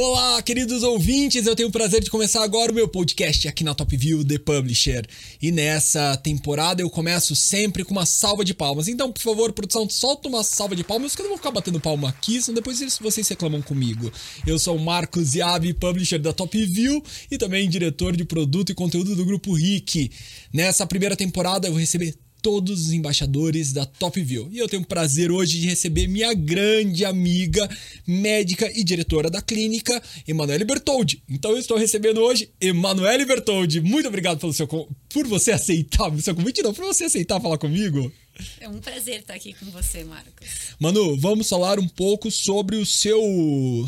Olá, queridos ouvintes, eu tenho o prazer de começar agora o meu podcast aqui na Top View The Publisher. E nessa temporada eu começo sempre com uma salva de palmas. Então, por favor, produção, solta uma salva de palmas, que eu não vou ficar batendo palma aqui, senão depois vocês reclamam comigo. Eu sou o Marcos Yabi, publisher da Top View e também diretor de produto e conteúdo do grupo RIC. Nessa primeira temporada eu vou receber todos os embaixadores da Top View. E eu tenho o prazer hoje de receber minha grande amiga, médica e diretora da clínica, Emanuele Bertoldi. Então eu estou recebendo hoje Emanuele Bertoldi. Muito obrigado pelo seu por você aceitar o seu convite, não, por você aceitar falar comigo. É um prazer estar aqui com você, Marcos. Manu, vamos falar um pouco sobre o seu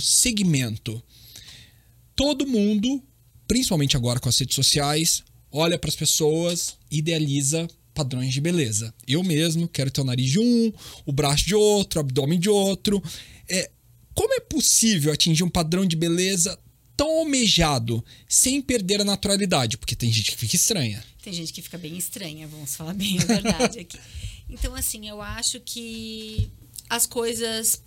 segmento. Todo mundo, principalmente agora com as redes sociais, olha para as pessoas, idealiza padrões de beleza. Eu mesmo quero ter o nariz de um, o braço de outro, o abdômen de outro. É, como é possível atingir um padrão de beleza tão almejado sem perder a naturalidade? Porque tem gente que fica estranha. Tem gente que fica bem estranha, vamos falar bem a verdade aqui. Então, assim, eu acho que as coisas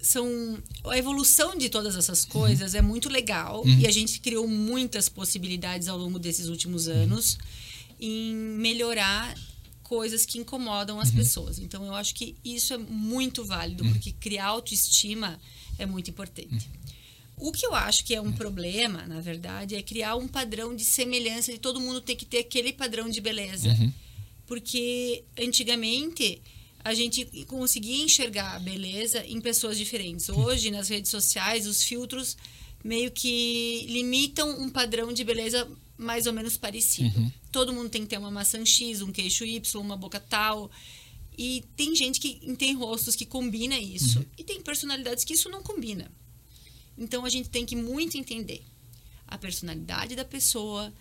são a evolução de todas essas coisas uhum. é muito legal uhum. e a gente criou muitas possibilidades ao longo desses últimos anos. Uhum em melhorar coisas que incomodam as uhum. pessoas. Então eu acho que isso é muito válido, uhum. porque criar autoestima é muito importante. Uhum. O que eu acho que é um problema, na verdade, é criar um padrão de semelhança de todo mundo ter que ter aquele padrão de beleza. Uhum. Porque antigamente a gente conseguia enxergar a beleza em pessoas diferentes. Uhum. Hoje, nas redes sociais, os filtros meio que limitam um padrão de beleza mais ou menos parecido. Uhum. Todo mundo tem que ter uma maçã X, um queixo Y, uma boca tal. E tem gente que tem rostos que combina isso. Uhum. E tem personalidades que isso não combina. Então a gente tem que muito entender a personalidade da pessoa,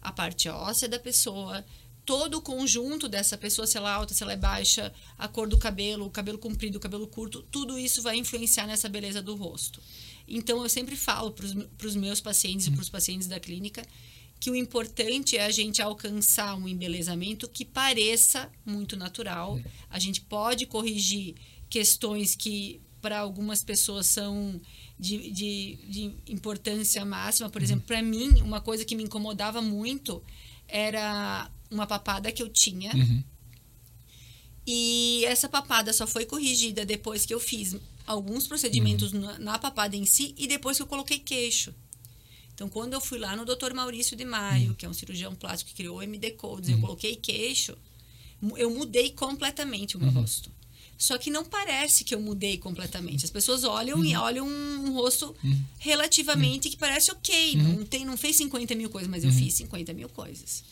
a parte óssea da pessoa, todo o conjunto dessa pessoa, se ela é alta, se ela é baixa, a cor do cabelo, o cabelo comprido, o cabelo curto, tudo isso vai influenciar nessa beleza do rosto. Então eu sempre falo para os meus pacientes uhum. e para os pacientes da clínica que o importante é a gente alcançar um embelezamento que pareça muito natural. A gente pode corrigir questões que para algumas pessoas são de, de, de importância máxima. Por exemplo, para mim, uma coisa que me incomodava muito era uma papada que eu tinha. Uhum. E essa papada só foi corrigida depois que eu fiz alguns procedimentos uhum. na, na papada em si e depois que eu coloquei queixo. Então, quando eu fui lá no Dr. Maurício de Maio, uhum. que é um cirurgião plástico que criou o MD Codes, uhum. eu coloquei queixo, eu mudei completamente o meu uhum. rosto. Só que não parece que eu mudei completamente. As pessoas olham e uhum. olham um, um rosto uhum. relativamente que parece ok. Não, uhum. tem, não fez 50 mil coisas, mas eu fiz 50 mil coisas.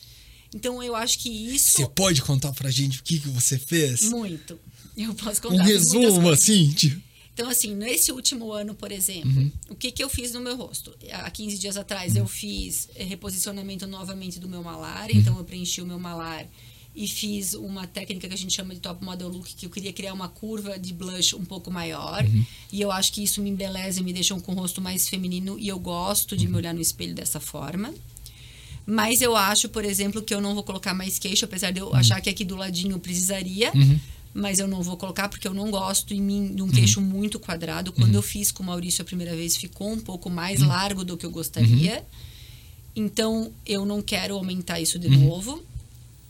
Então eu acho que isso. Você pode contar pra gente o que, que você fez? Muito. Eu posso contar. Um resumo, assim, tipo. Então, assim, nesse último ano, por exemplo, uhum. o que, que eu fiz no meu rosto? Há 15 dias atrás, uhum. eu fiz eh, reposicionamento novamente do meu malar. Uhum. Então, eu preenchi o meu malar e fiz uma técnica que a gente chama de top model look, que eu queria criar uma curva de blush um pouco maior. Uhum. E eu acho que isso me embeleza e me deixa com o rosto mais feminino. E eu gosto de me uhum. olhar no espelho dessa forma. Mas eu acho, por exemplo, que eu não vou colocar mais queixo, apesar de eu uhum. achar que aqui do ladinho precisaria. Mas eu não vou colocar porque eu não gosto em mim de um queixo uhum. muito quadrado. Quando uhum. eu fiz com o Maurício a primeira vez, ficou um pouco mais uhum. largo do que eu gostaria. Então, eu não quero aumentar isso de novo.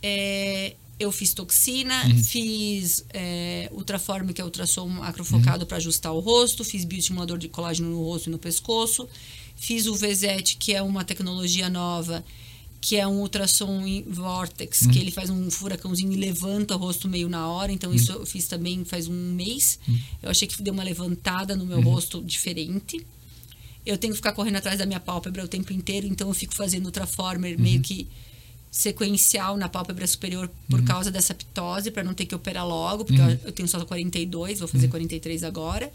É, eu fiz toxina, fiz é, que é ultrassom macrofocado para ajustar o rosto, fiz bioestimulador de colágeno no rosto e no pescoço, fiz o VZET, que é uma tecnologia nova que é um ultrassom em vortex, hum. que ele faz um furacãozinho e levanta o rosto meio na hora. Então, isso eu fiz também faz um mês. Hum. Eu achei que deu uma levantada no meu uhum. rosto diferente. Eu tenho que ficar correndo atrás da minha pálpebra o tempo inteiro, então eu fico fazendo ultraformer uhum. meio que sequencial na pálpebra superior por uhum. causa dessa ptose, para não ter que operar logo, porque eu, eu tenho só 42, vou fazer 43 agora.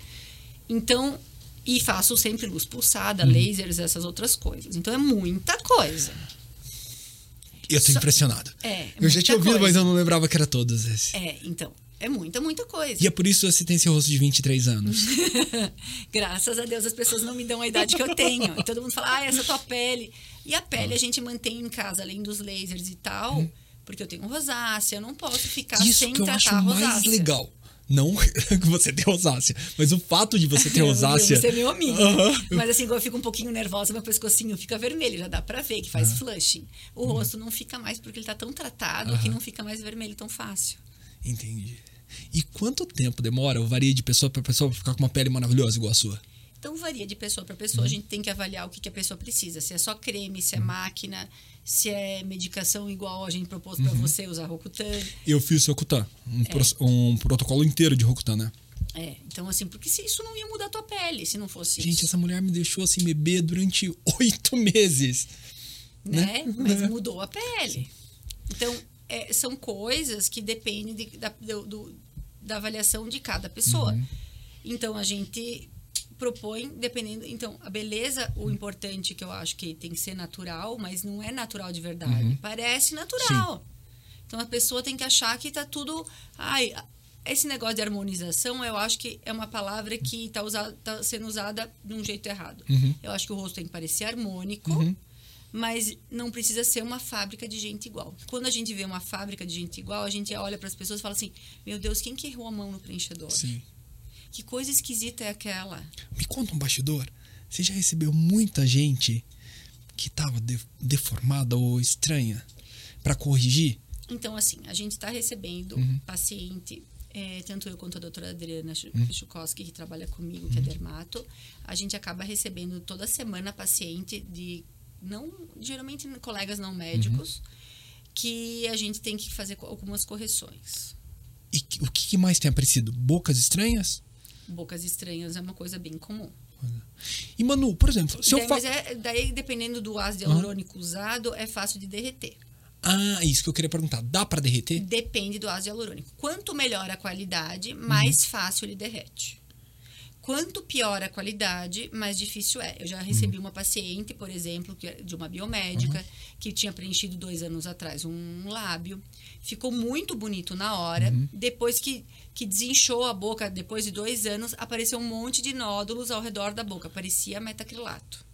Então, e faço sempre luz pulsada, lasers, essas outras coisas. Então, é muita coisa. Eu tô Só, impressionado. É. Eu já tinha ouvido, coisa. mas eu não lembrava que era todos esses. É, então. É muita, muita coisa. E é por isso que você tem esse rosto de 23 anos. Graças a Deus as pessoas não me dão a idade que eu tenho. E todo mundo fala, ah, essa é tua pele. E a pele ah. a gente mantém em casa, além dos lasers e tal, hum. porque eu tenho rosácea, eu não posso ficar isso sem que eu tratar acho mais legal. Não que você tem rosácea, mas o fato de você ter rosácea. Você é meu amigo. Aham. Mas assim, eu fico um pouquinho nervosa, meu pescocinho fica vermelho, já dá pra ver que faz flushing. O Uhum. rosto não fica mais porque ele tá tão tratado que não fica mais vermelho tão fácil. Entendi. E quanto tempo demora ou varia de pessoa para pessoa pra ficar com uma pele maravilhosa igual a sua? Então varia de pessoa para pessoa. Uhum. A gente tem que avaliar o que, que a pessoa precisa. Se é só creme, se é máquina, se é medicação igual a gente propôs Uhum. para você usar Rocutan. Eu fiz Rokutan, um, pro- um protocolo inteiro de Rokutan, né? É, então assim, porque se isso não ia mudar a tua pele, se não fosse Gente, isso, essa mulher me deixou assim bebê durante oito meses. né? Mas mudou a pele. Então, é, são coisas que dependem de- da, do- da avaliação de cada pessoa. Uhum. Então, a gente propõe, dependendo. Então, a beleza, o importante que eu acho que tem que ser natural, mas não é natural de verdade. Uhum. Parece natural. Então, a pessoa tem que achar que tá tudo. Ai, esse negócio de harmonização, eu acho que é uma palavra que está tá sendo usada de um jeito errado. Uhum. Eu acho que o rosto tem que parecer harmônico mas não precisa ser uma fábrica de gente igual. Quando a gente vê uma fábrica de gente igual, a gente olha para as pessoas e fala assim: Meu Deus, quem que errou a mão no preenchedor? Sim. Que coisa esquisita é aquela? Me conta um bastidor. Você já recebeu muita gente que tava de- deformada ou estranha pra corrigir? Então, assim, a gente está recebendo paciente, é, tanto eu quanto a doutora Adriana Chukowski, que trabalha comigo, que é dermato, a gente acaba recebendo toda semana paciente de, não geralmente colegas não médicos, que a gente tem que fazer algumas correções. E o que mais tem aparecido? Bocas estranhas? Bocas estranhas é uma coisa bem comum. E Manu, por exemplo, se eu daí, fa... mas é, daí, dependendo do ácido hialurônico usado, é fácil de derreter. Ah, isso que eu queria perguntar. Dá pra derreter? Depende do ácido hialurônico. Quanto melhor a qualidade, mais fácil ele derrete. Quanto pior a qualidade, mais difícil é. Eu já recebi uma paciente, por exemplo, é de uma biomédica, que tinha preenchido dois anos atrás um lábio. Ficou muito bonito na hora. Depois que, que desinchou a boca, depois de dois anos, apareceu um monte de nódulos ao redor da boca. Parecia metacrilato.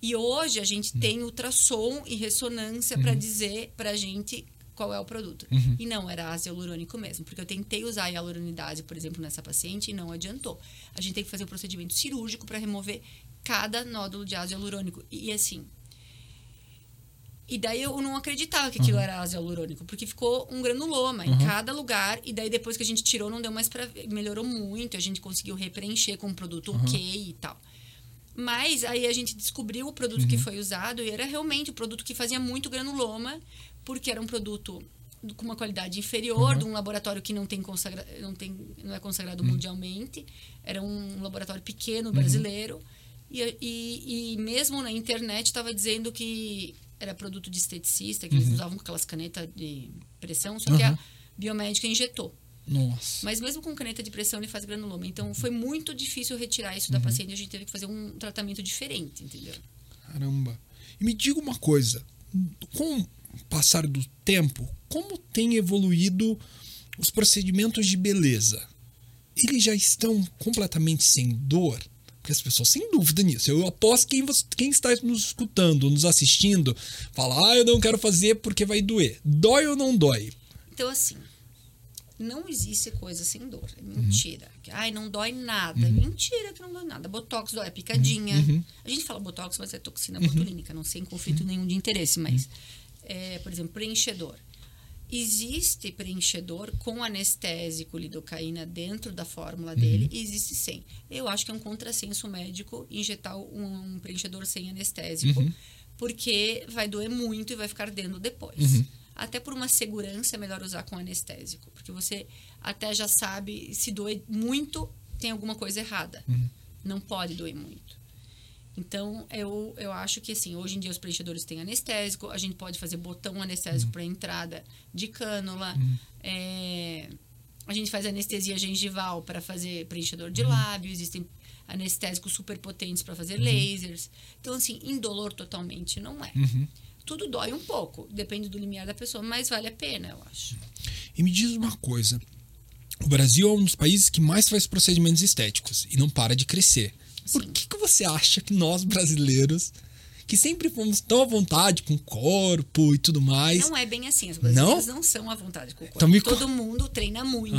E hoje a gente tem ultrassom e ressonância para dizer pra gente qual é o produto. E não era ácido hialurônico mesmo, porque eu tentei usar a hialuronidase, por exemplo, nessa paciente e não adiantou. A gente tem que fazer um procedimento cirúrgico para remover cada nódulo de ácido hialurônico. E assim. E daí eu não acreditava que aquilo era ácido hialurônico, porque ficou um granuloma em cada lugar. E daí depois que a gente tirou, não deu mais para ver. Melhorou muito, a gente conseguiu repreencher com um produto ok e tal. Mas aí a gente descobriu o produto que foi usado e era realmente o produto que fazia muito granuloma, porque era um produto com uma qualidade inferior, de um laboratório que não tem consagra não tem não é consagrado mundialmente, era um laboratório pequeno brasileiro. E, e, e mesmo na internet estava dizendo que era produto de esteticista, que eles usavam aquelas canetas de pressão, só que a Uhum. biomédica injetou. Nossa. Mas mesmo com caneta de pressão, ele faz granuloma. Então, foi muito difícil retirar isso da paciente. A gente teve que fazer um tratamento diferente, entendeu? Caramba. E me diga uma coisa. Com o passar do tempo, como tem evoluído os procedimentos de beleza? Eles já estão completamente sem dor? Porque as pessoas, sem dúvida nisso. Eu aposto que quem, você- quem está nos escutando, nos assistindo, fala: Ah, eu não quero fazer porque vai doer. Dói ou não dói? Então, assim, não existe coisa sem dor. É mentira. Que, Ai, não dói nada. É mentira que não dói nada. Botox dói, é picadinha. A gente fala botox, mas é toxina botulínica, não sem conflito nenhum de interesse. Mas, é, por exemplo, preenchedor. Existe preenchedor com anestésico, lidocaína dentro da fórmula dele, e existe sem. Eu acho que é um contrassenso médico injetar um, um preenchedor sem anestésico, porque vai doer muito e vai ficar ardendo depois. Até por uma segurança é melhor usar com anestésico, porque você até já sabe se doer muito, tem alguma coisa errada. Não pode doer muito. Então, eu, eu acho que, assim, hoje em dia os preenchedores têm anestésico, a gente pode fazer botão anestésico para entrada de cânula, é, a gente faz anestesia gengival para fazer preenchedor de lábio, existem anestésicos super potentes para fazer lasers. Então, assim, indolor totalmente não é. Tudo dói um pouco, depende do limiar da pessoa, mas vale a pena, eu acho. E me diz uma coisa. O Brasil é um dos países que mais faz procedimentos estéticos e não para de crescer. Por que, que você acha que nós brasileiros, que sempre fomos tão à vontade com o corpo e tudo mais, Não é bem assim. As brasileiras Não? não, são à vontade com o corpo. Então me Todo mundo treina muito.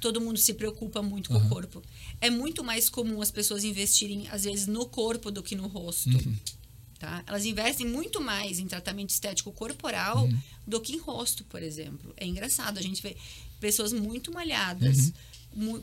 Todo mundo se preocupa muito com o corpo. É muito mais comum as pessoas investirem, às vezes, no corpo do que no rosto. Tá? Elas investem muito mais em tratamento estético corporal do que em rosto, por exemplo. É engraçado, a gente vê pessoas muito malhadas, mu-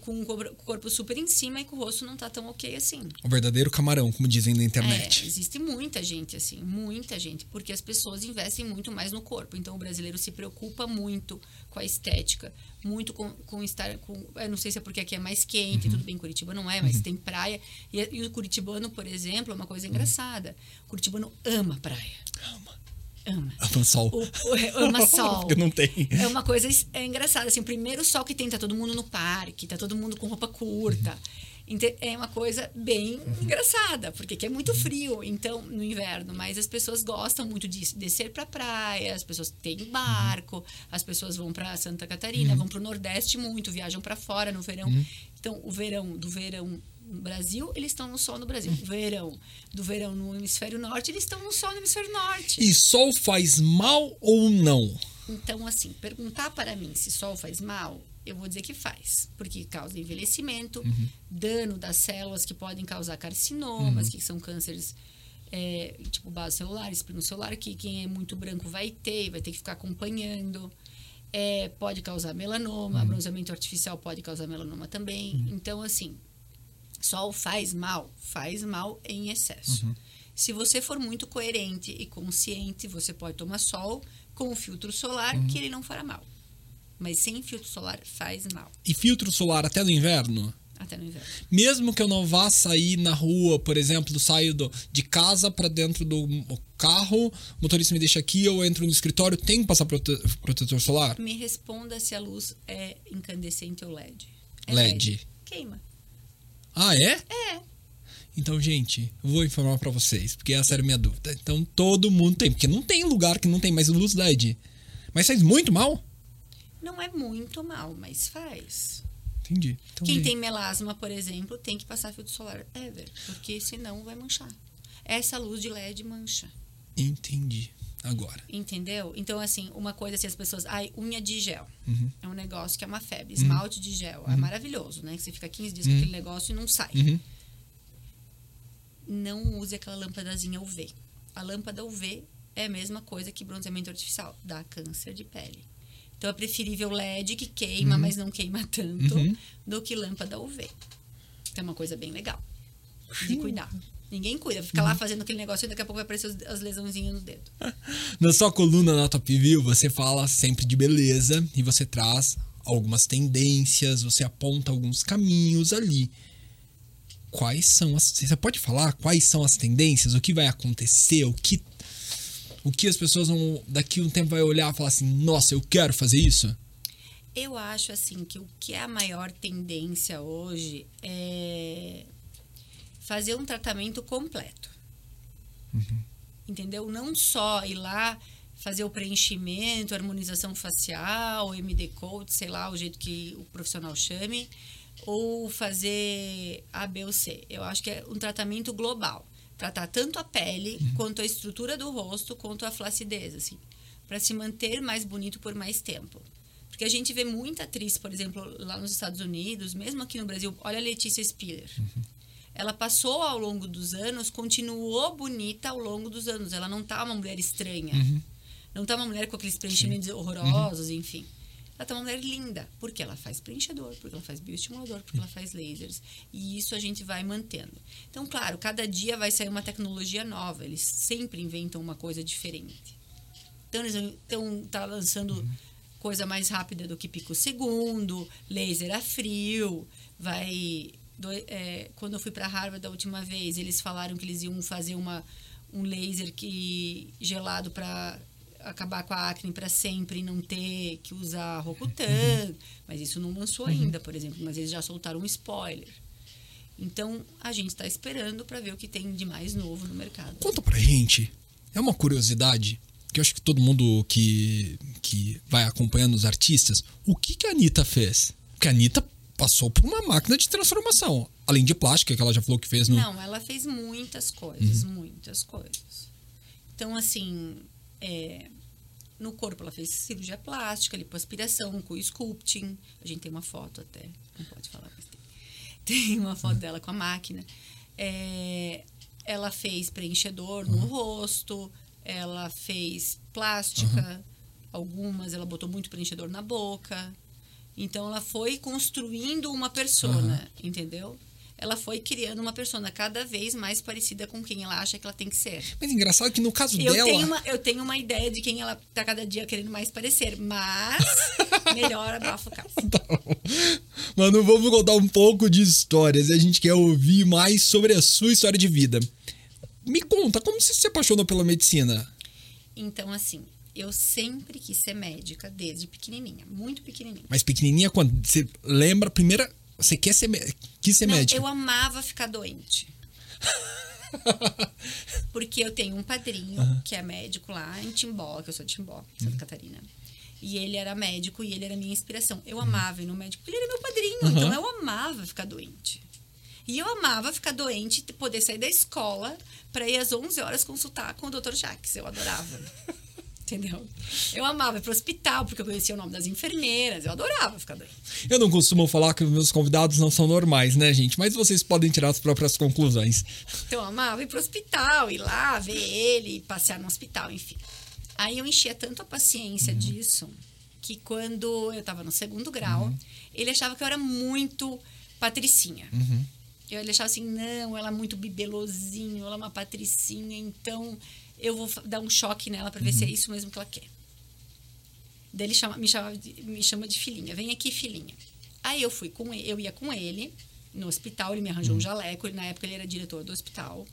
com o cor- corpo super em cima e com o rosto não tá tão ok assim. O verdadeiro camarão, como dizem na É, internet. existe muita gente assim, muita gente, porque as pessoas investem muito mais no corpo. Então o brasileiro se preocupa muito com a estética, muito com, com estar com. Eu não sei se é porque aqui é mais quente, tudo bem, Curitiba não é, mas tem praia. E, e o curitibano, por exemplo, é uma coisa engraçada. O curitibano ama praia. Ama. Ama. Ama sol. O, ama sol. Porque não tem. É uma coisa é engraçada, assim, o primeiro sol que tem, tá todo mundo no parque, tá todo mundo com roupa curta. Ente- É uma coisa bem engraçada, porque aqui é muito frio, então, no inverno, mas as pessoas gostam muito de descer pra praia, as pessoas têm barco, as pessoas vão pra Santa Catarina, vão pro Nordeste muito, viajam pra fora no verão. Então, o verão, do verão no Brasil, eles estão no sol no Brasil. O verão, do verão no hemisfério norte, eles estão no sol no hemisfério norte. E sol faz mal ou não? Então, assim, perguntar para mim se sol faz mal, eu vou dizer que faz. Porque causa envelhecimento, dano das células que podem causar carcinomas, que são cânceres é, tipo base celular, espino celular, que quem é muito branco vai ter, vai ter que ficar acompanhando. É, pode causar melanoma, bronzeamento artificial pode causar melanoma também. Então, assim, sol faz mal? Faz mal em excesso. Se você for muito coerente e consciente, você pode tomar sol com o filtro solar, que ele não fará mal. Mas sem filtro solar faz mal, E filtro solar até no inverno? até no inverno. Mesmo que eu não vá sair na rua, por exemplo, saio do, de casa para dentro do carro, o motorista me deixa aqui, eu entro no escritório, tem que passar prote- protetor solar? Me responda se a luz é incandescente ou LED. É LED. Queima. Ah, é? É. Então, gente, vou informar pra vocês, porque essa era a minha dúvida. Então, todo mundo tem, porque não tem lugar que não tem mais luz LED. Mas faz muito mal? Não é muito mal, mas faz. Entendi. Então, Quem gente, tem melasma, por exemplo, tem que passar filtro solar ever, porque senão vai manchar. Essa luz de LED mancha. Entendi. Agora. Entendeu? Então, assim, uma coisa assim, as pessoas. Ai, unha de gel. Uhum. É um negócio que é uma febre. Esmalte de gel. É maravilhoso, né? Que você fica 15 dias com aquele negócio e não sai. Uhum. Não use aquela lâmpadazinha UV. A lâmpada UV é a mesma coisa que bronzeamento artificial. Dá câncer de pele. Então, é preferível LED, que queima, mas não queima tanto, Uhum. do que lâmpada UV. É uma coisa bem legal de cuidar. Ninguém cuida. Fica lá fazendo aquele negócio e daqui a pouco vai aparecer as lesãozinhas no dedo. Na sua coluna na Top View, você fala sempre de beleza e você traz algumas tendências, você aponta alguns caminhos ali. Quais são as. Você pode falar quais são as tendências? O que vai acontecer? O que. O que as pessoas vão. Daqui um tempo vai olhar e falar assim: nossa, eu quero fazer isso? Eu acho assim que o que é a maior tendência hoje é fazer um tratamento completo. Entendeu? Não só ir lá fazer o preenchimento, harmonização facial, MD Code, sei lá, o jeito que o profissional chame, ou fazer A, B ou C. Eu acho que é um tratamento global. Tratar tanto a pele, quanto a estrutura do rosto, quanto a flacidez, assim, para se manter mais bonito por mais tempo. Porque a gente vê muita atriz, por exemplo, lá nos Estados Unidos, mesmo aqui no Brasil, olha a Letícia Spiller. Ela passou ao longo dos anos, continuou bonita ao longo dos anos. Ela não tá uma mulher estranha. Não tá uma mulher com aqueles preenchimentos horrorosos, enfim. Ela tá uma mulher linda, porque ela faz preenchedor, porque ela faz bioestimulador, porque ela faz lasers. E isso a gente vai mantendo. Então, claro, cada dia vai sair uma tecnologia nova. Eles sempre inventam uma coisa diferente. Então, eles estão tá lançando coisa mais rápida do que pico segundo, laser a frio, vai... do- é, quando eu fui para Harvard da última vez, eles falaram que eles iam fazer uma, um laser que gelado para acabar com a acne para sempre e não ter que usar Rocutan. Mas isso não lançou ainda, por exemplo. Mas eles já soltaram um spoiler. Então, a gente está esperando para ver o que tem de mais novo no mercado. Conta pra gente. É uma curiosidade que eu acho que todo mundo que, que vai acompanhando os artistas, o que, que a Anitta fez? Porque a Anitta passou por uma máquina de transformação. Além de plástica, que ela já falou que fez no. Não, ela fez muitas coisas, muitas coisas. Então, assim, é, No corpo, ela fez cirurgia plástica, lipoaspiração, com sculpting. A gente tem uma foto até, não pode falar, mas tem. Tem uma foto dela com a máquina. É, ela fez preenchedor no rosto, ela fez plástica, algumas, ela botou muito preenchedor na boca. Então, ela foi construindo uma persona, entendeu? Ela foi criando uma persona cada vez mais parecida com quem ela acha que ela tem que ser. Mas engraçado que no caso Eu, dela. tenho uma, eu tenho uma ideia de quem ela tá cada dia querendo mais parecer, mas melhor abafa o caso. Tá. Mano, vamos contar um pouco de histórias. A gente quer ouvir mais sobre a sua história de vida. Me conta, como você se apaixonou pela medicina? Então, assim, eu sempre quis ser médica desde pequenininha, muito pequenininha. Mas pequenininha, quando você lembra a primeira. Você quer ser, quis ser Não, médica? eu amava ficar doente. Porque eu tenho um padrinho que é médico lá em Timbó, que eu sou de Timbó, Santa Catarina. E ele era médico e ele era minha inspiração. Eu amava ir no médico, porque ele era meu padrinho, Uhum. então eu amava ficar doente. E eu amava ficar doente e poder sair da escola para ir às 11 horas consultar com o Dr. Jacques. Eu adorava. Entendeu? Eu amava ir pro hospital, porque eu conhecia o nome das enfermeiras. Eu adorava ficar doente. Eu não costumo falar que os meus convidados não são normais, né, gente? Mas vocês podem tirar as próprias conclusões. Então, eu amava ir pro hospital, ir lá, ver ele, passear no hospital, enfim. Aí eu enchia tanto a paciência disso que quando eu tava no segundo grau, ele achava que eu era muito patricinha. Eu, ele achava assim, não, ela é muito bibelozinho, ela é uma patricinha, então eu vou dar um choque nela para ver se é isso mesmo que ela quer. Daí ele chama, me, chama de, me chama de filhinha. Vem aqui, filhinha. Aí eu fui com ele, eu ia com ele no hospital, ele me arranjou um jaleco, na época ele era diretor do hospital.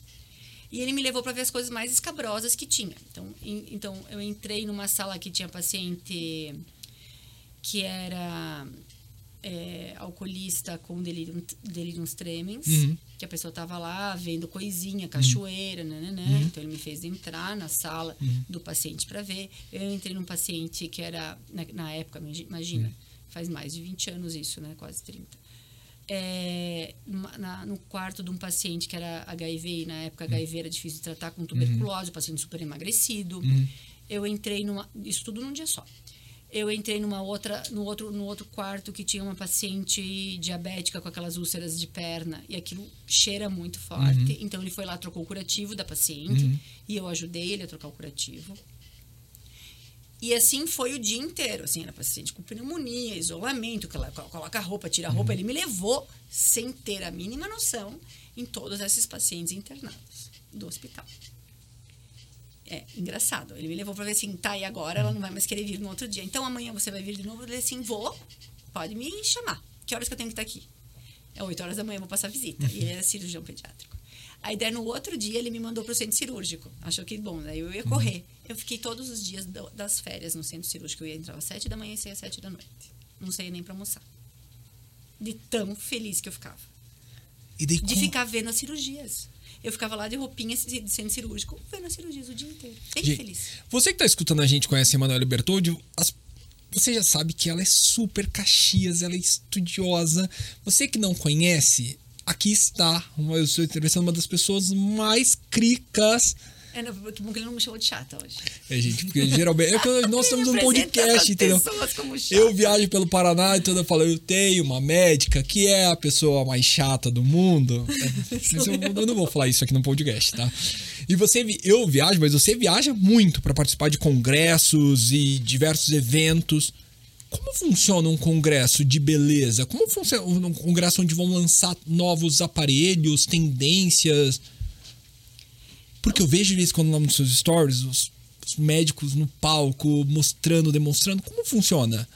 E ele me levou para ver as coisas mais escabrosas que tinha. Então, em- então eu entrei numa sala que tinha paciente que era é, alcoolista com delirium, deliriums tremens, Uhum. Que a pessoa tava lá vendo coisinha, cachoeira, né, né, Então ele me fez entrar na sala do paciente para ver. Eu entrei num paciente que era na, na época, imagi- imagina, faz mais de 20 anos isso, né, quase 30. É, numa- na- no quarto de um paciente que era HIV, e na época HIV era difícil de tratar com tuberculose, o paciente super emagrecido. Eu entrei numa. Isso tudo num dia só. Eu entrei numa outra, no outro, no outro quarto que tinha uma paciente diabética com aquelas úlceras de perna e aquilo cheira muito forte. Então ele foi lá, trocou o curativo da paciente e eu ajudei ele a trocar o curativo. E assim foi o dia inteiro. Assim, era paciente com pneumonia, isolamento, que ela coloca a roupa, tira a roupa. Ele me levou sem ter a mínima noção em todos esses pacientes internados do hospital. É engraçado. Ele me levou para ver assim, tá, e agora ela não vai mais querer vir no outro dia. Então amanhã você vai vir de novo? Eu falei assim, vou, pode me chamar. Que horas que eu tenho que estar aqui? É 8 horas da manhã, eu vou passar visita. E ele era cirurgião pediátrico. Aí daí no outro dia ele me mandou para o centro cirúrgico. Achou que bom, daí eu ia correr. Eu fiquei todos os dias do- das férias no centro cirúrgico. Eu ia entrar às 7 da manhã e saía às 7 da noite. Não saía nem para almoçar. De tão feliz que eu ficava E daí, de como- ficar vendo as cirurgias. Eu ficava lá de roupinha de centro cirúrgico, vendo as cirurgias o dia inteiro. Bem feliz. Você que tá escutando a gente conhece a Emanuele Bertoldi, as- você já sabe que ela é super caxias, ela é estudiosa. Você que não conhece, aqui está. Eu estou entrevistando uma das pessoas mais cricas. É, não, que bom que ele não me chamou de chata hoje. É, gente, porque geralmente. É que nós temos um podcast, as entendeu? Eu viajo pelo Paraná e toda eu falo, eu tenho uma médica que é a pessoa mais chata do mundo. É, mas eu, eu não vou falar isso aqui no podcast, tá? E você, eu viajo, mas você viaja muito para participar de congressos e diversos eventos. Como funciona um congresso de beleza? Como funciona um congresso onde vão lançar novos aparelhos, tendências? Porque eu vejo eles quando nos seus stories, os, os médicos no palco mostrando, demonstrando. Como funciona?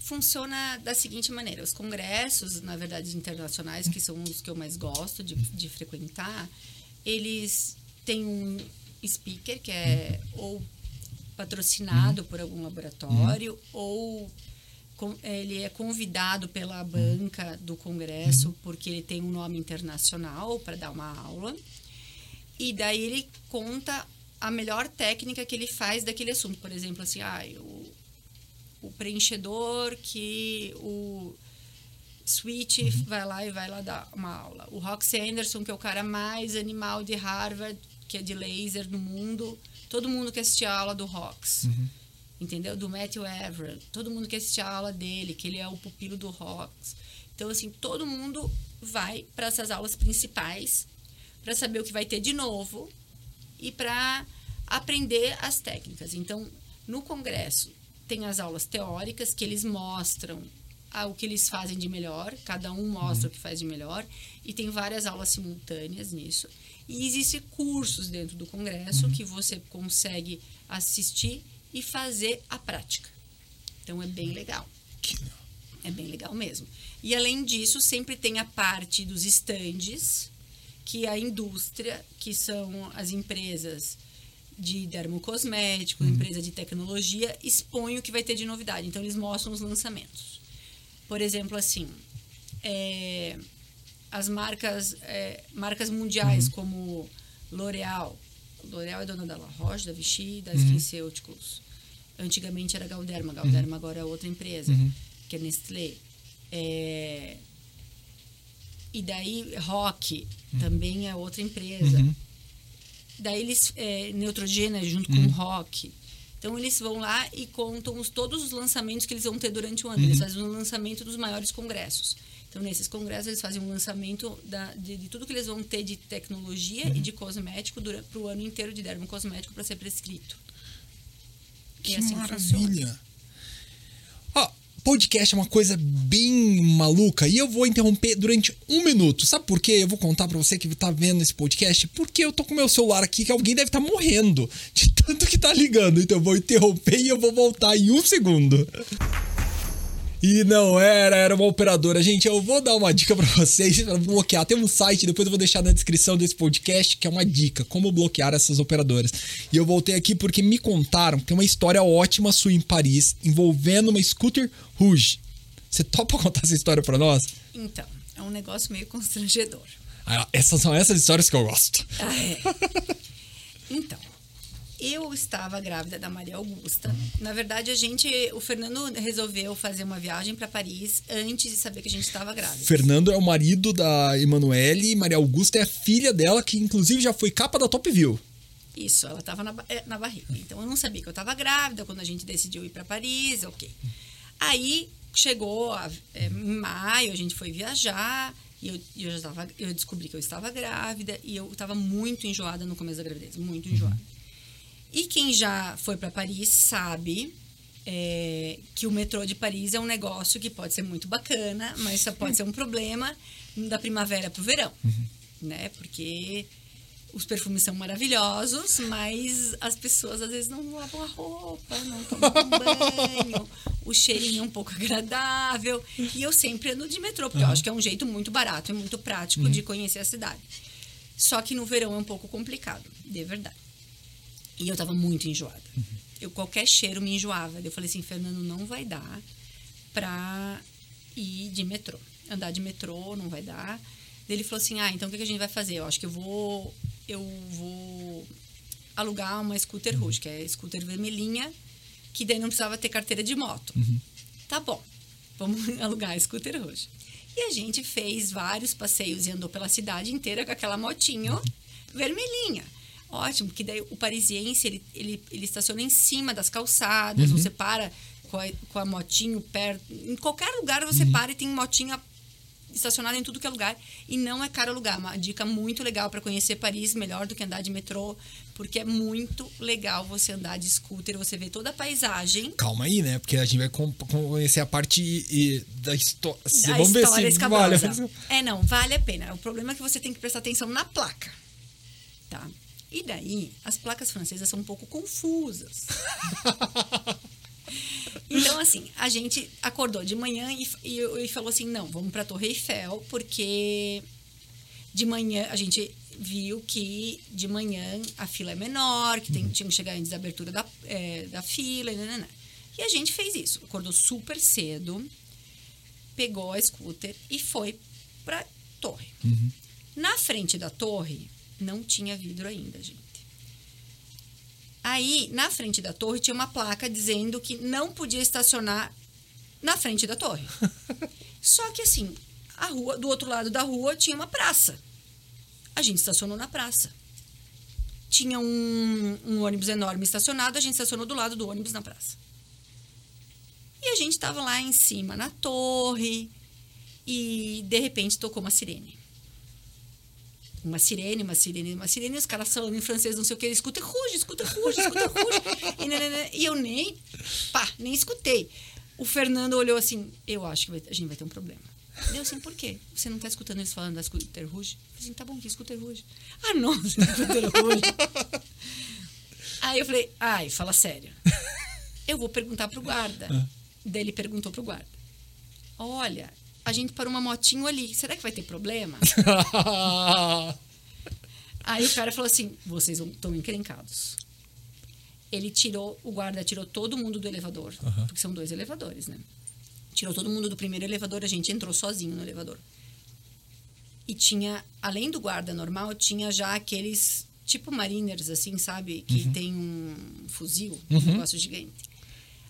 Funciona da seguinte maneira: os congressos, na verdade, internacionais, que são os que eu mais gosto de, de frequentar, eles têm um speaker que é ou patrocinado por algum laboratório ou com- ele é convidado pela banca do congresso porque ele tem um nome internacional para dar uma aula. E daí ele conta a melhor técnica que ele faz daquele assunto. Por exemplo, assim, ah, o, o preenchedor que o Switch vai lá e vai lá dar uma aula. O Rox Anderson, que é o cara mais animal de Harvard, que é de laser no mundo. Todo mundo quer assistir a aula do Rox. entendeu? Do Matthew Everett. Todo mundo quer assistir a aula dele, que ele é o pupilo do Hawks. Então, assim, todo mundo vai para essas aulas principais para saber o que vai ter de novo e para aprender as técnicas. Então, no congresso tem as aulas teóricas que eles mostram o que eles fazem de melhor, cada um mostra uhum. o que faz de melhor e tem várias aulas simultâneas nisso. E existem cursos dentro do congresso uhum. que você consegue assistir e fazer a prática. Então é bem legal. É bem legal mesmo. E além disso, sempre tem a parte dos estandes, que a indústria, que são as empresas de dermocosmético, uhum. empresa de tecnologia, expõe o que vai ter de novidade. Então, eles mostram os lançamentos. Por exemplo, assim, é, as marcas, é, marcas mundiais uhum. como L'Oréal. L'Oréal é dona da La Roche, da Vichy, da uhum. SkinCeuticals. Antigamente era Galderma, Galderma uhum. agora é outra empresa, uhum. que é Nestlé. É, e daí Rock uhum. também é outra empresa. Uhum. Daí eles é, Neutrogena junto uhum. com Rock. Então eles vão lá e contam os, todos os lançamentos que eles vão ter durante o ano. Eles uhum. fazem um lançamento dos maiores congressos. Então nesses congressos eles fazem um lançamento da, de, de tudo que eles vão ter de tecnologia e uhum. de cosmético para o ano inteiro de dermocosmético para ser prescrito. Que assim maravilha! Funciona podcast é uma coisa bem maluca e eu vou interromper durante um minuto. Sabe por quê? Eu vou contar para você que tá vendo esse podcast. Porque eu tô com meu celular aqui que alguém deve estar tá morrendo de tanto que tá ligando. Então eu vou interromper e eu vou voltar em um segundo. E não era, era uma operadora. Gente, eu vou dar uma dica para vocês para bloquear. Tem um site, depois eu vou deixar na descrição desse podcast, que é uma dica, como bloquear essas operadoras. E eu voltei aqui porque me contaram que tem uma história ótima sua em Paris, envolvendo uma scooter Rouge. Você topa contar essa história para nós? Então, é um negócio meio constrangedor. Ah, essas são essas histórias que eu gosto. Ah, é. Então, eu estava grávida da Maria Augusta. Na verdade, a gente, o Fernando resolveu fazer uma viagem para Paris antes de saber que a gente estava grávida. Fernando é o marido da Emanuele e Maria Augusta é a filha dela, que inclusive já foi capa da Top View. Isso, ela estava na, é, na barriga. Então eu não sabia que eu estava grávida quando a gente decidiu ir para Paris, ok. Aí chegou a, é, em maio, a gente foi viajar. E eu, eu, já tava, eu descobri que eu estava grávida e eu estava muito enjoada no começo da gravidez, muito enjoada. E quem já foi para Paris sabe é, que o metrô de Paris é um negócio que pode ser muito bacana, mas só pode ser um problema da primavera para o verão, uhum. né? Porque os perfumes são maravilhosos, mas as pessoas às vezes não lavam a roupa, não tomam banho, o cheirinho é um pouco agradável. E eu sempre ando de metrô, porque uhum. eu acho que é um jeito muito barato e muito prático uhum. de conhecer a cidade. Só que no verão é um pouco complicado, de verdade. E eu tava muito enjoada. Uhum. Eu, qualquer cheiro me enjoava. Eu falei assim, Fernando, não vai dar pra ir de metrô. Andar de metrô não vai dar. Ele falou assim, ah, então o que a gente vai fazer? Eu acho que eu vou... Eu vou alugar uma scooter uhum. rouge, que é scooter vermelhinha, que daí não precisava ter carteira de moto. Uhum. Tá bom, vamos alugar a scooter rouge. E a gente fez vários passeios e andou pela cidade inteira com aquela motinho uhum. vermelhinha. Ótimo, porque daí o parisiense, ele, ele, ele estaciona em cima das calçadas, uhum. você para com a, com a motinho perto. Em qualquer lugar você uhum. para e tem motinha estacionada em tudo que é lugar. E não é caro lugar. Uma dica muito legal para conhecer Paris, melhor do que andar de metrô, porque é muito legal você andar de scooter, você vê toda a paisagem. Calma aí, né? Porque a gente vai conhecer a parte e, da história. Vamos ver se vale. É, não, vale a pena. O problema é que você tem que prestar atenção na placa. Tá? E daí, as placas francesas são um pouco confusas. então, assim, a gente acordou de manhã e, e, e falou assim: não, vamos para a Torre Eiffel, porque de manhã a gente viu que de manhã a fila é menor, que tem, tinha que chegar antes da abertura da, é, da fila, né, né, né. e a gente fez isso. Acordou super cedo, pegou a scooter e foi para torre. Uhum. Na frente da torre não tinha vidro ainda, gente. Aí, na frente da torre, tinha uma placa dizendo que não podia estacionar na frente da torre. Só que assim, a rua, do outro lado da rua tinha uma praça. A gente estacionou na praça. Tinha um, um ônibus enorme estacionado, a gente estacionou do lado do ônibus na praça. E a gente tava lá em cima na torre e de repente tocou uma sirene. Uma sirene, uma sirene, uma sirene, os caras falando em francês, não sei o que, escuta ruge, escuta ruge, escuta ruge. E, nanana, e eu nem, pá, nem escutei. O Fernando olhou assim, eu acho que vai- a gente vai ter um problema. Deu assim, por quê? Você não tá escutando eles falando da Scooter Rouge? Eu falei assim, tá bom, que Scooter Rouge? Ah, não, Scooter Rouge. Aí eu falei, ai, fala sério. Eu vou perguntar pro guarda. Daí ele perguntou pro guarda. Olha, a gente parou uma motinho ali, será que vai ter problema? Aí o cara falou assim: vocês estão encrencados. Ele tirou, o guarda tirou todo mundo do elevador, porque são dois elevadores, né? Tirou todo mundo do primeiro elevador, a gente entrou sozinho no elevador. E tinha, além do guarda normal, tinha já aqueles tipo mariners, assim, sabe? Que tem um fuzil, um negócio gigante.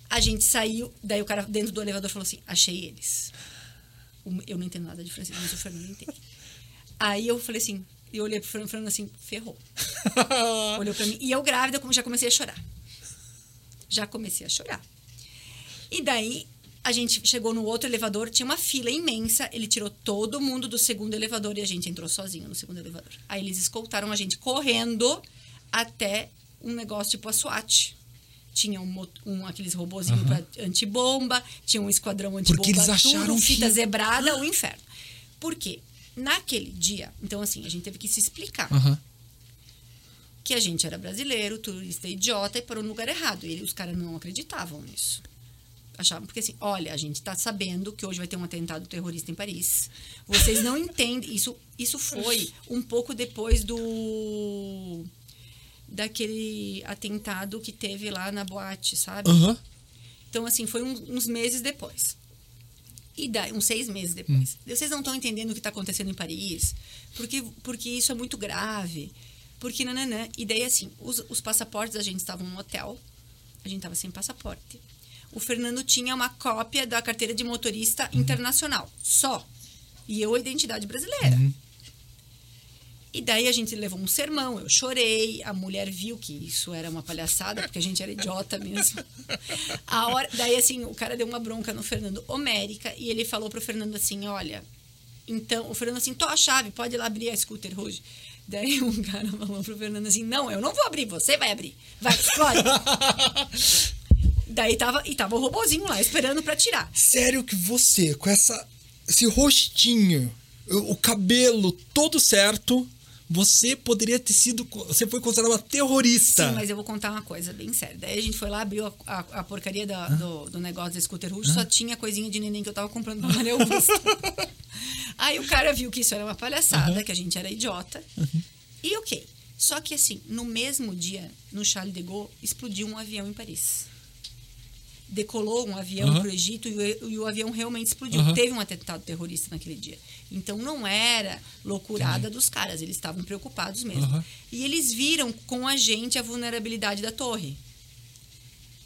A gente saiu, daí o cara dentro do elevador falou assim: achei eles. Eu não entendo nada de francês, mas o Fernando entende. Aí eu falei assim, eu olhei pro Fernando, Fernando assim, ferrou. Olhou pra mim. E eu grávida, como já comecei a chorar. Já comecei a chorar. E daí, a gente chegou no outro elevador, tinha uma fila imensa. Ele tirou todo mundo do segundo elevador e a gente entrou sozinho no segundo elevador. Aí eles escoltaram a gente correndo até um negócio tipo a SWAT. Tinha um, um aqueles robozinhos pra antibomba, tinha um esquadrão antibomba, Porque eles acharam tudo, que- fita zebrada, o inferno. Por quê? Naquele dia, então assim, a gente teve que se explicar Aham. que a gente era brasileiro, turista idiota e parou no lugar errado. E os caras não acreditavam nisso. Achavam, porque assim, olha, a gente tá sabendo que hoje vai ter um atentado terrorista em Paris. Vocês não entendem. Isso, isso foi um pouco depois do. Daquele atentado que teve lá na boate, sabe? Aham. Então, assim, foi um- uns meses depois. E daí, uns seis meses depois. Vocês não estão entendendo o que está acontecendo em Paris, porque, porque isso é muito grave. Porque nananã. E daí, assim, os, os passaportes a gente estavam no hotel, a gente estava sem passaporte. O Fernando tinha uma cópia da carteira de motorista internacional, só. E eu, a identidade brasileira. E daí a gente levou um sermão, eu chorei, a mulher viu que isso era uma palhaçada, porque a gente era idiota mesmo. A hora, daí assim, o cara deu uma bronca no Fernando Homérica e ele falou pro Fernando assim, olha, então, o Fernando assim, tô a chave, pode ir lá abrir a scooter hoje. Daí um cara falou pro Fernando assim, não, eu não vou abrir, você vai abrir. Vai, escolhe. daí tava, e tava o robozinho lá, esperando pra tirar. Sério que você, com essa esse rostinho, o cabelo todo certo, você poderia ter sido. Você foi considerada uma terrorista. Sim, mas eu vou contar uma coisa bem séria. Daí a gente foi lá, abriu a, a, a porcaria da- do, do negócio da scooter rouge, só tinha coisinha de neném que eu tava comprando pra Maria Augusta. Aí o cara viu que isso era uma palhaçada, que a gente era idiota. E ok. Só que assim, no mesmo dia, no Charles de Gaulle, explodiu um avião em Paris. Decolou um avião Aham. pro Egito e o, e o avião realmente explodiu. Teve um atentado terrorista naquele dia. Então não era loucurada dos caras, eles estavam preocupados mesmo. Aham. E eles viram com a gente a vulnerabilidade da torre.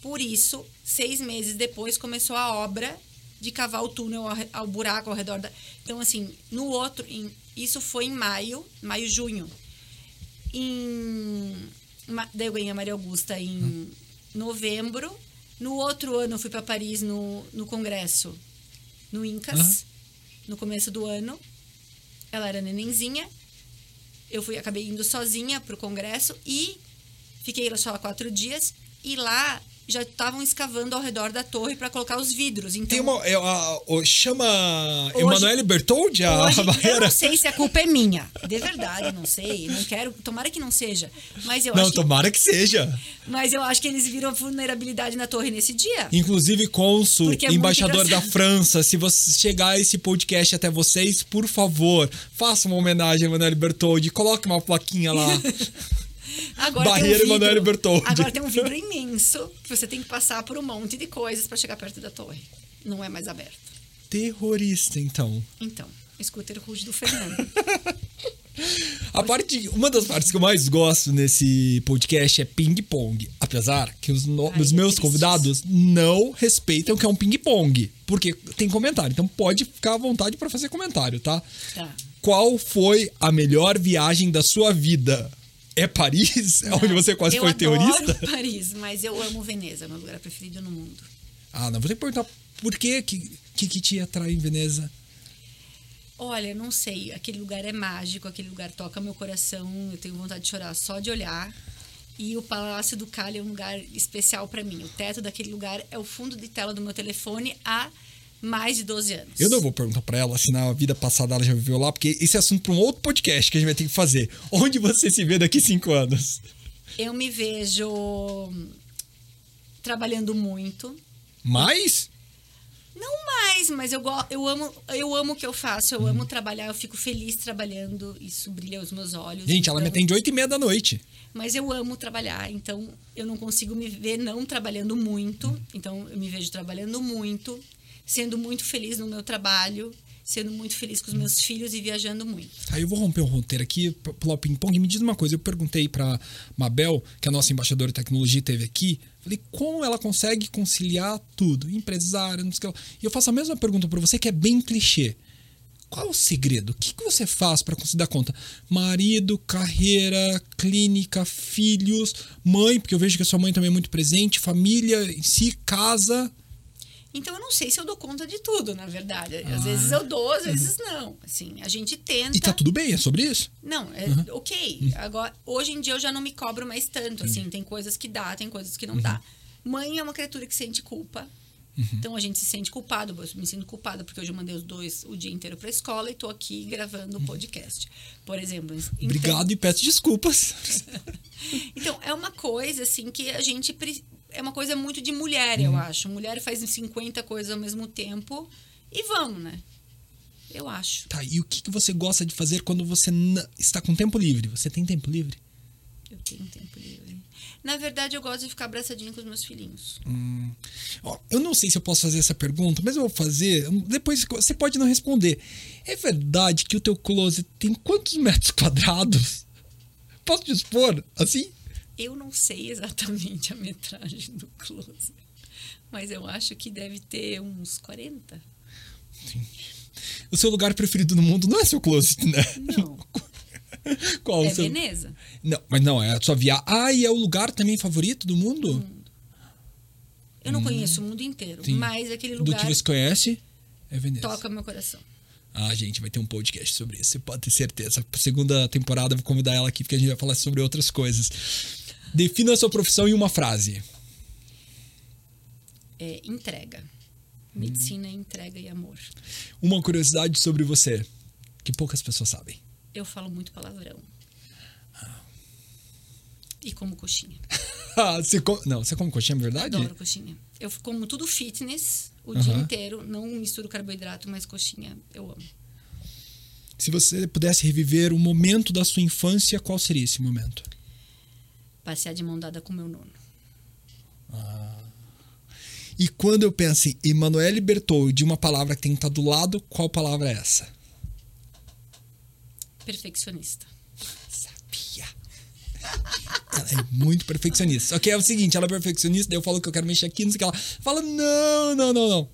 Por isso, seis meses depois, começou a obra de cavar o túnel ao, ao buraco ao redor da. Então, assim, no outro. em- isso foi em maio, maio, junho. Em. Daí eu ganhei a Maria Augusta em novembro. No outro ano, eu fui para Paris no, no congresso, no Incas, Aham. No começo do ano. Ela era nenenzinha. Eu fui, acabei indo sozinha pro congresso e fiquei lá só quatro dias. E lá já estavam escavando ao redor da torre para colocar os vidros. Então, Tem uma. é, a- chama Emanuele Bertoldi a, Hoje, eu não sei se a culpa é minha. De verdade, não sei. Não quero. Tomara que não seja. Mas eu, Não, acho, que, tomara que seja. mas eu acho que eles viram a vulnerabilidade na torre nesse dia. Inclusive, cônsul, é embaixador da. França, se você chegar esse podcast até vocês, por favor, faça uma homenagem a Emanuele Bertoldi, coloque uma plaquinha lá. Agora Barreira tem um vidro, Emanuele Bertoldi. Agora tem um vidro imenso que você tem que passar por um monte de coisas para chegar perto da torre. Não é mais aberto. Terrorista, então. Então, scooter rouge do Fernando. A parte, uma das partes que eu mais gosto nesse podcast é ping-pong. Apesar que os, no- Ai, os meus tristes. convidados não respeitam o que é um ping-pong. Porque tem comentário. Então pode ficar à vontade para fazer comentário, tá? Tá. Qual foi a melhor viagem da sua vida? É Paris? É onde você quase eu foi adoro terrorista? Paris, mas eu amo Veneza, meu lugar preferido no mundo. Ah, não, vou ter que perguntar por que que, que, te atrai em Veneza? Olha, não sei. Aquele lugar é mágico, aquele lugar toca meu coração. Eu tenho vontade de chorar só de olhar. E o Palácio do Cali é um lugar especial para mim. O teto daquele lugar é o fundo de tela do meu telefone há mais de 12 anos. Eu não vou perguntar pra ela se na vida passada ela já viveu lá, porque esse é assunto pra um outro podcast que a gente vai ter que fazer. Onde você se vê daqui cinco anos? Eu me vejo trabalhando muito. Mais? Não mais, mas eu, eu, amo, eu amo o que eu faço. Eu amo trabalhar, eu fico feliz trabalhando. Isso brilha os meus olhos. Gente, ela me então- atende oito e meia da noite. Mas eu amo trabalhar, então eu não consigo me ver não trabalhando muito. Então eu me vejo trabalhando muito, sendo muito feliz no meu trabalho, sendo muito feliz com os meus filhos e viajando muito. Aí eu vou romper o roteiro aqui, pular o ping-pong. Me diz uma coisa, eu perguntei pra Mabel, que é a nossa embaixadora de tecnologia, teve aqui. Falei, como ela consegue conciliar tudo? Empresária, não sei o que. lá. E eu faço a mesma pergunta pra você, que é bem clichê. Qual o segredo? O que, que você faz pra conseguir dar conta? Marido, carreira, clínica, filhos, mãe, porque eu vejo que a sua mãe também é muito presente, família em si, casa. Então eu não sei se eu dou conta de tudo, na verdade. Às vezes eu dou, às vezes não. Assim, a gente tenta. Ah. E tá tudo bem, é sobre isso? Não, é ok. Agora, hoje em dia eu já não me cobro mais tanto. Assim, tem coisas que dá, tem coisas que não dá. Mãe é uma criatura que sente culpa. Então a gente se sente culpado. Eu me sinto culpada porque hoje eu mandei os dois o dia inteiro pra escola e tô aqui gravando o podcast. Por exemplo. Então- Obrigado e peço desculpas. Então, é uma coisa, assim, que a gente. pre- É uma coisa muito de mulher, eu acho. Mulher faz 50 coisas ao mesmo tempo e vamos, né? Eu acho. Tá, e o que, que você gosta de fazer quando você está com tempo livre? Você tem tempo livre? Eu tenho tempo livre. Na verdade, eu gosto de ficar abraçadinho com os meus filhinhos. Ó, eu não sei se eu posso fazer essa pergunta, mas eu vou fazer. Depois você pode não responder. É verdade que o teu closet tem quantos metros quadrados? Posso te expor assim? Eu não sei exatamente a metragem do closet, mas eu acho que deve ter uns 40. O seu lugar preferido no mundo não é seu closet, né? Não, Qual é o seu... Veneza. Não, mas não, é a sua viagem. Ah, e é o lugar também favorito do mundo? Eu não conheço o mundo inteiro, Sim. mas aquele Do lugar que você conhece, é Veneza. toca meu coração. Ah, gente, vai ter um podcast sobre isso, você pode ter certeza. Segunda temporada eu vou convidar ela aqui porque a gente vai falar sobre outras coisas. Defina a sua profissão em uma frase. É entrega. Medicina é entrega e amor. Uma curiosidade sobre você, que poucas pessoas sabem. Eu falo muito palavrão. E como coxinha. Ah, você come... Não, você come coxinha, é verdade? Adoro coxinha. Eu como tudo fitness o dia inteiro. Não misturo carboidrato, mas coxinha eu amo. Se você pudesse reviver um momento da sua infância, qual seria esse momento? Passear de mão dada com meu nono. E quando eu penso em Emanuele Bertol de uma palavra que tem que estar do lado, qual palavra é essa? Perfeccionista. Sabia. Ela é muito perfeccionista. Só que é o seguinte, ela é perfeccionista, daí eu falo que eu quero mexer aqui, não sei o que ela fala, não, não, não, não.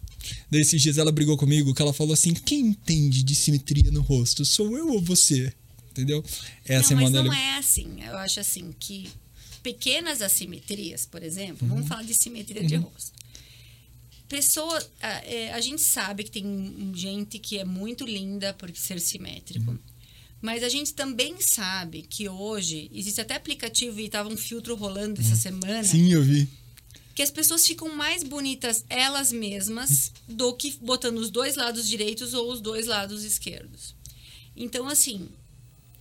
Daí esses dias ela brigou comigo, que ela falou assim, quem entende de simetria no rosto? Sou eu ou você? Entendeu? Essa não, é mas Emanuele. não é assim. Eu acho assim que pequenas assimetrias, por exemplo, Uhum. vamos falar de simetria de rosto. Pessoa, a, é, a gente sabe que tem gente que é muito linda por ser simétrico. Uhum. Mas a gente também sabe que hoje existe até aplicativo e estava um filtro rolando essa semana Uhum. Sim, eu vi. que as pessoas ficam mais bonitas elas mesmas do que botando os dois lados direitos ou os dois lados esquerdos. Então, assim,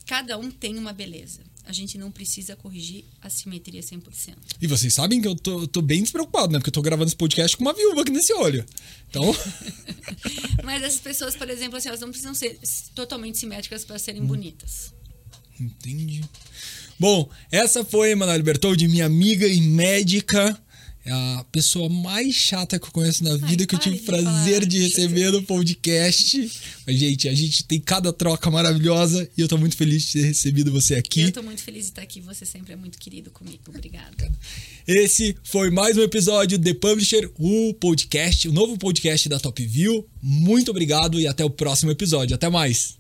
cada um tem uma beleza. A gente não precisa corrigir a simetria 100%. E vocês sabem que eu tô, tô bem despreocupado, né? Porque eu tô gravando esse podcast com uma viúva aqui nesse olho. Então, Mas essas pessoas, por exemplo, assim, elas não precisam ser totalmente simétricas para serem bonitas. entendi. Bom, essa foi a Emanuele Bertoldi, minha amiga e médica. É a pessoa mais chata que eu conheço na vida, que eu tive de prazer de receber no podcast. Mas, gente, a gente tem cada troca maravilhosa e eu tô muito feliz de ter recebido você aqui. Eu tô muito feliz de estar aqui. Você sempre é muito querido comigo. Obrigada. Esse foi mais um episódio do The Publisher, o podcast, o novo podcast da Top View. Muito obrigado e até o próximo episódio. Até mais.